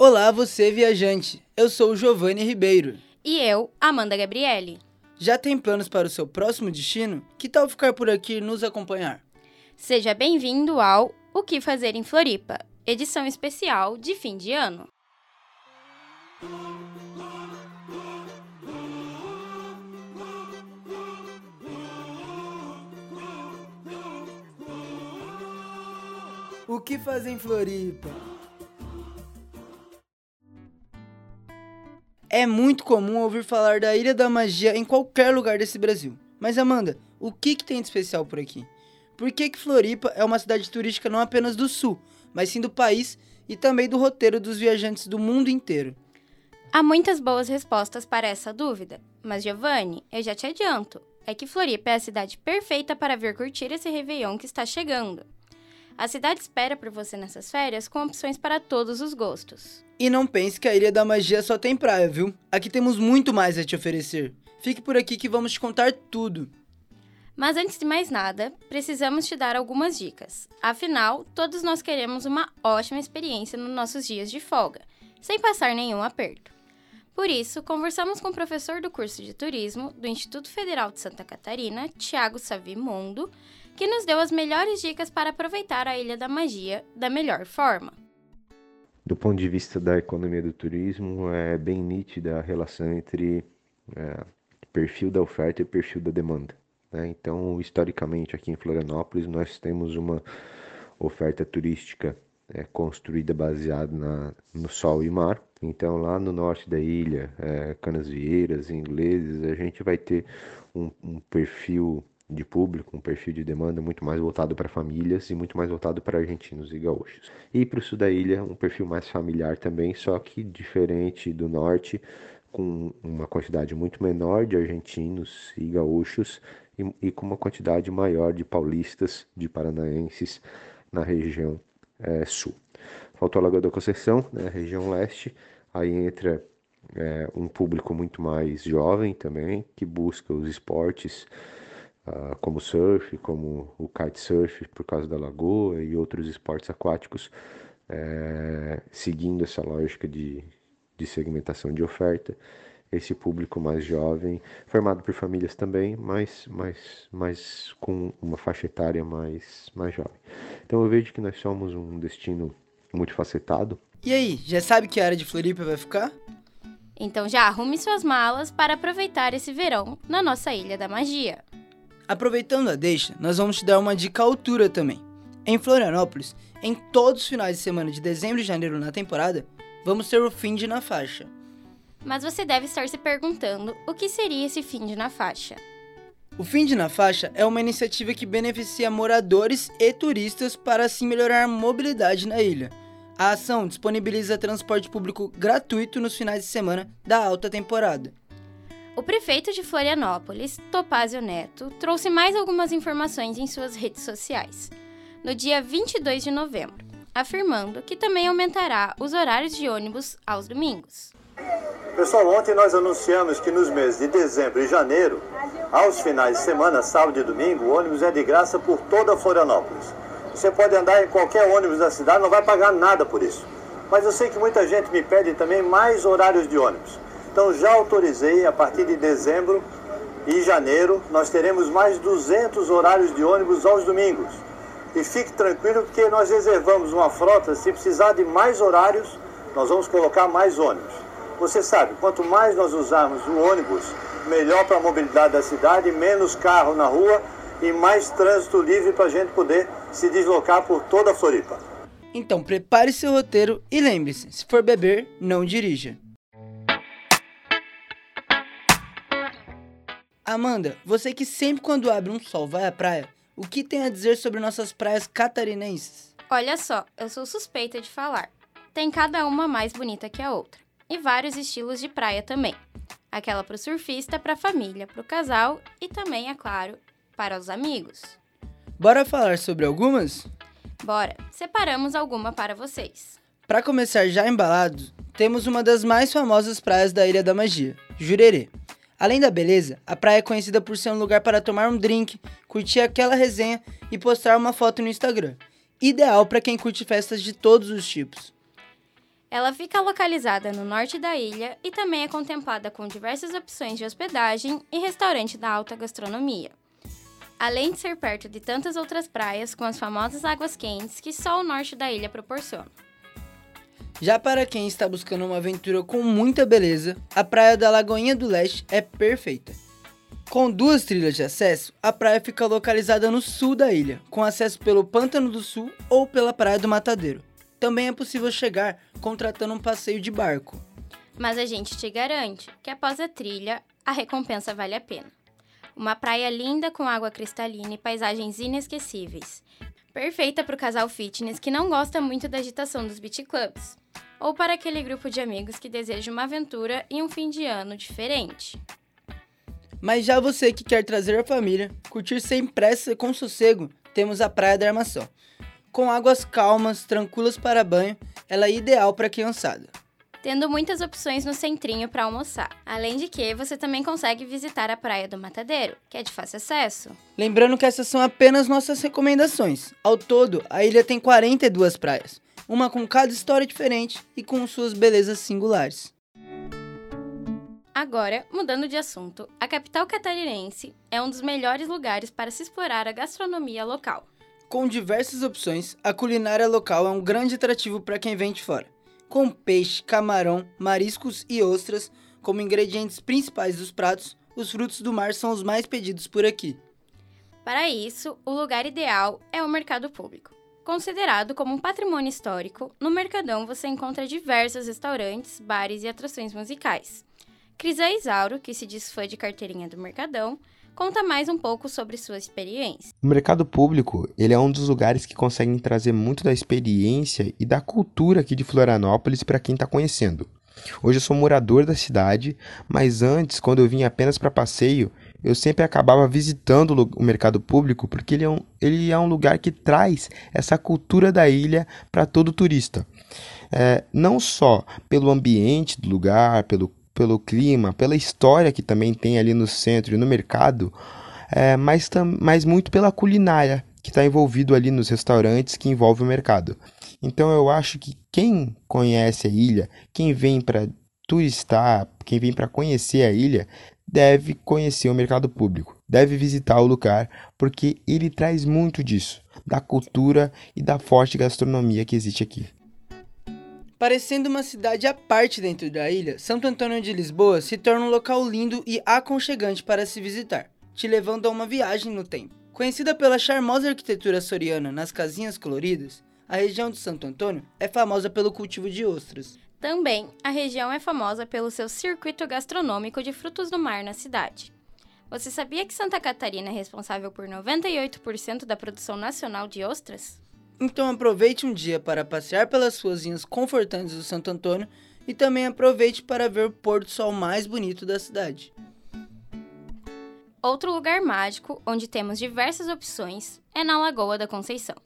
Olá, você viajante. Eu sou o Giovanni Ribeiro. E eu, Amanda Gabriele. Já tem planos para o seu próximo destino? Que tal ficar por aqui e nos acompanhar? Seja bem-vindo ao O que fazer em Floripa, edição especial de fim de ano. O que fazer em Floripa? É muito comum ouvir falar da Ilha da Magia em qualquer lugar desse Brasil. Mas Amanda, o que, que tem de especial por aqui? Por que, que Floripa é uma cidade turística não apenas do sul, mas sim do país e também do roteiro dos viajantes do mundo inteiro? Há muitas boas respostas para essa dúvida, mas Giovanni, eu já te adianto, é que Floripa é a cidade perfeita para vir curtir esse Réveillon que está chegando. A cidade espera por você nessas férias com opções para todos os gostos. E não pense que a Ilha da Magia só tem praia, viu? Aqui temos muito mais a te oferecer. Fique por aqui que vamos te contar tudo. Mas antes de mais nada, precisamos te dar algumas dicas. Afinal, todos nós queremos uma ótima experiência nos nossos dias de folga, sem passar nenhum aperto. Por isso, conversamos com o professor do curso de turismo do Instituto Federal de Santa Catarina, Tiago Savimondo, que nos deu as melhores dicas para aproveitar a Ilha da Magia da melhor forma. Do ponto de vista da economia do turismo, é bem nítida a relação entre é, perfil da oferta e perfil da demanda. Né? Então, historicamente, aqui em Florianópolis, nós temos uma oferta turística é, construída baseada na, no sol e mar. Então, lá no norte da ilha, é, Canasvieiras, ingleses, a gente vai ter um, um perfil de público, um perfil de demanda muito mais voltado para famílias e muito mais voltado para argentinos e gaúchos. E para o sul da ilha, um perfil mais familiar também, só que diferente do norte, com uma quantidade muito menor de argentinos e gaúchos e, e com uma quantidade maior de paulistas, de paranaenses na região é, sul. Faltou a Lagoa da Conceição, né, região leste, aí entra é, um público muito mais jovem também, que busca os esportes uh, como surf, como o kitesurf por causa da lagoa e outros esportes aquáticos, é, seguindo essa lógica de, de segmentação de oferta. Esse público mais jovem, formado por famílias também, mas, mas, mas com uma faixa etária mais, mais jovem. Então eu vejo que nós somos um destino multifacetado. E aí, já sabe que área de Floripa vai ficar? Então já arrume suas malas para aproveitar esse verão na nossa Ilha da Magia. Aproveitando a deixa, nós vamos te dar uma dica altura também. Em Florianópolis, em todos os finais de semana de dezembro e janeiro na temporada, vamos ter o fim de na faixa. Mas você deve estar se perguntando o que seria esse fim de na faixa. O Fim de na Faixa é uma iniciativa que beneficia moradores e turistas para assim melhorar a mobilidade na ilha. A ação disponibiliza transporte público gratuito nos finais de semana da alta temporada. O prefeito de Florianópolis, Topázio Neto, trouxe mais algumas informações em suas redes sociais, no dia 22 de novembro, afirmando que também aumentará os horários de ônibus aos domingos. Pessoal, ontem nós anunciamos que nos meses de dezembro e janeiro, aos finais de semana, sábado e domingo, o ônibus é de graça por toda Florianópolis. Você pode andar em qualquer ônibus da cidade, não vai pagar nada por isso. Mas eu sei que muita gente me pede também mais horários de ônibus. Então já autorizei, a partir de dezembro e janeiro, nós teremos mais 200 horários de ônibus aos domingos. E fique tranquilo que nós reservamos uma frota, se precisar de mais horários, nós vamos colocar mais ônibus. Você sabe, quanto mais nós usarmos o ônibus, melhor para a mobilidade da cidade, menos carro na rua e mais trânsito livre para a gente poder se deslocar por toda a Floripa. Então prepare seu roteiro e lembre-se, se for beber, não dirija. Amanda, você que sempre quando abre um sol vai à praia, o que tem a dizer sobre nossas praias catarinenses? Olha só, eu sou suspeita de falar. Tem cada uma mais bonita que a outra. E vários estilos de praia também. Aquela para o surfista, para a família, para o casal e também, é claro, para os amigos. Bora falar sobre algumas? Bora, separamos alguma para vocês. Para começar já embalados, temos uma das mais famosas praias da Ilha da Magia, Jurerê. Além da beleza, a praia é conhecida por ser um lugar para tomar um drink, curtir aquela resenha e postar uma foto no Instagram. Ideal para quem curte festas de todos os tipos. Ela fica localizada no norte da ilha e também é contemplada com diversas opções de hospedagem e restaurante da alta gastronomia. Além de ser perto de tantas outras praias com as famosas águas quentes que só o norte da ilha proporciona. Já para quem está buscando uma aventura com muita beleza, a praia da Lagoinha do Leste é perfeita. Com duas trilhas de acesso, a praia fica localizada no sul da ilha, com acesso pelo Pântano do Sul ou pela Praia do Matadeiro. Também é possível chegar contratando um passeio de barco. Mas a gente te garante que após a trilha, a recompensa vale a pena. Uma praia linda com água cristalina e paisagens inesquecíveis. Perfeita para o casal fitness que não gosta muito da agitação dos beach clubs. Ou para aquele grupo de amigos que deseja uma aventura e um fim de ano diferente. Mas já você que quer trazer a família, curtir sem pressa e com sossego, temos a Praia da Armação. Com águas calmas, tranquilas para banho, ela é ideal para a criançada. Tendo muitas opções no centrinho para almoçar. Além de que você também consegue visitar a Praia do Matadeiro, que é de fácil acesso. Lembrando que essas são apenas nossas recomendações. Ao todo, a ilha tem 42 praias, uma com cada história diferente e com suas belezas singulares. Agora, mudando de assunto, a capital catarinense é um dos melhores lugares para se explorar a gastronomia local. Com diversas opções, a culinária local é um grande atrativo para quem vem de fora. Com peixe, camarão, mariscos e ostras como ingredientes principais dos pratos, os frutos do mar são os mais pedidos por aqui. Para isso, o lugar ideal é o mercado público. Considerado como um patrimônio histórico, no Mercadão você encontra diversos restaurantes, bares e atrações musicais. Crisa Isauro, que se diz fã de carteirinha do Mercadão, conta mais um pouco sobre sua experiência. O mercado público, ele é um dos lugares que conseguem trazer muito da experiência e da cultura aqui de Florianópolis para quem está conhecendo. Hoje eu sou morador da cidade, mas antes, quando eu vinha apenas para passeio, eu sempre acabava visitando o mercado público porque ele é um, ele é um lugar que traz essa cultura da ilha para todo turista. É, não só pelo ambiente do lugar, pelo pelo clima, pela história que também tem ali no centro e no mercado, é, mas, mas muito pela culinária que está envolvido ali nos restaurantes que envolve o mercado. Então eu acho que quem conhece a ilha, quem vem para turistar, quem vem para conhecer a ilha, deve conhecer o mercado público, deve visitar o lugar, porque ele traz muito disso, da cultura e da forte gastronomia que existe aqui. Parecendo uma cidade à parte dentro da ilha, Santo Antônio de Lisboa se torna um local lindo e aconchegante para se visitar, te levando a uma viagem no tempo. Conhecida pela charmosa arquitetura soriana nas casinhas coloridas, a região de Santo Antônio é famosa pelo cultivo de ostras. Também, a região é famosa pelo seu circuito gastronômico de frutos do mar na cidade. Você sabia que Santa Catarina é responsável por 98% da produção nacional de ostras? Então aproveite um dia para passear pelas ruazinhas confortantes do Santo Antônio e também aproveite para ver o pôr do sol mais bonito da cidade. Outro lugar mágico, onde temos diversas opções, é na Lagoa da Conceição.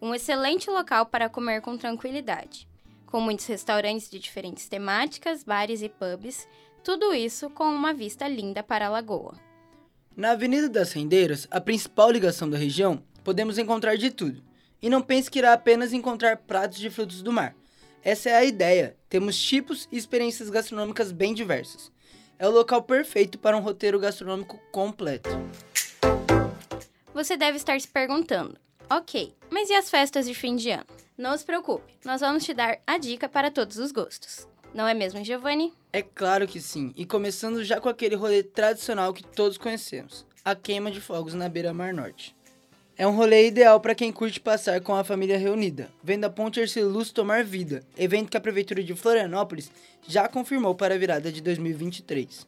Um excelente local para comer com tranquilidade, com muitos restaurantes de diferentes temáticas, bares e pubs, tudo isso com uma vista linda para a lagoa. Na Avenida das Rendeiras, a principal ligação da região, podemos encontrar de tudo e não pense que irá apenas encontrar pratos de frutos do mar. Essa é a ideia. Temos tipos e experiências gastronômicas bem diversas. É o local perfeito para um roteiro gastronômico completo. Você deve estar se perguntando: ok, mas e as festas de fim de ano? Não se preocupe, nós vamos te dar a dica para todos os gostos. Não é mesmo, Giovanni? É claro que sim, e começando já com aquele rolê tradicional que todos conhecemos: a queima de fogos na beira-mar norte. É um rolê ideal para quem curte passar com a família reunida, vendo a Ponte Luz tomar vida, evento que a Prefeitura de Florianópolis já confirmou para a virada de 2023.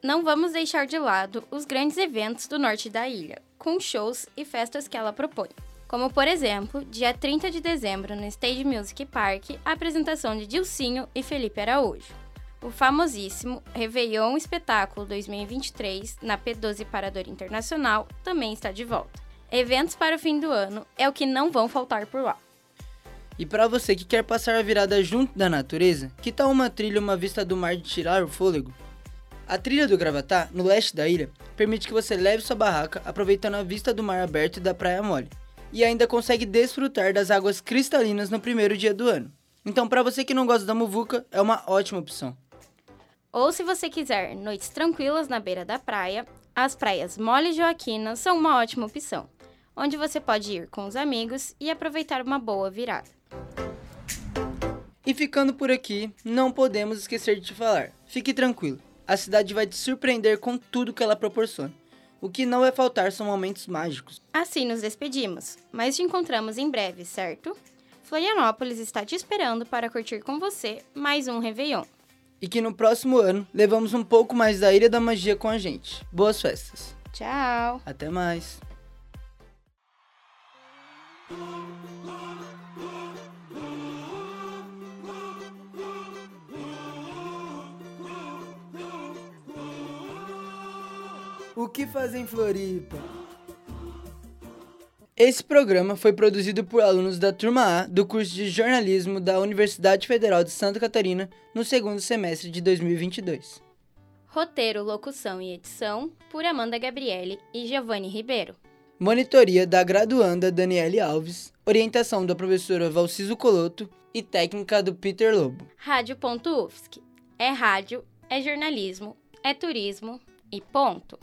Não vamos deixar de lado os grandes eventos do norte da ilha, com shows e festas que ela propõe. Como, por exemplo, dia 30 de dezembro no Stage Music Park, a apresentação de Dilcinho e Felipe Araújo. O famosíssimo Réveillon Espetáculo 2023 na P12 Parador Internacional também está de volta. Eventos para o fim do ano é o que não vão faltar por lá. E para você que quer passar a virada junto da natureza, que tal uma trilha uma vista do mar de tirar o fôlego? A trilha do Gravatá, no leste da ilha, permite que você leve sua barraca aproveitando a vista do mar aberto e da praia mole, e ainda consegue desfrutar das águas cristalinas no primeiro dia do ano. Então, para você que não gosta da muvuca, é uma ótima opção. Ou se você quiser noites tranquilas na beira da praia, as praias Mole e Joaquina são uma ótima opção, onde você pode ir com os amigos e aproveitar uma boa virada. E ficando por aqui, não podemos esquecer de te falar. Fique tranquilo, a cidade vai te surpreender com tudo que ela proporciona. O que não vai faltar são momentos mágicos. Assim nos despedimos, mas te encontramos em breve, certo? Florianópolis está te esperando para curtir com você mais um Réveillon. E que no próximo ano levamos um pouco mais da Ilha da Magia com a gente. Boas festas. Tchau! Até mais. Que fazem em Floripa? Esse programa foi produzido por alunos da turma A do curso de jornalismo da Universidade Federal de Santa Catarina no segundo semestre de 2022. Roteiro, locução e edição por Amanda Gabriele e Giovanni Ribeiro. Monitoria da graduanda Daniele Alves, orientação da professora Valciso Coloto e técnica do Peter Lobo. Rádio.UFSC. É rádio, é jornalismo, é turismo e ponto.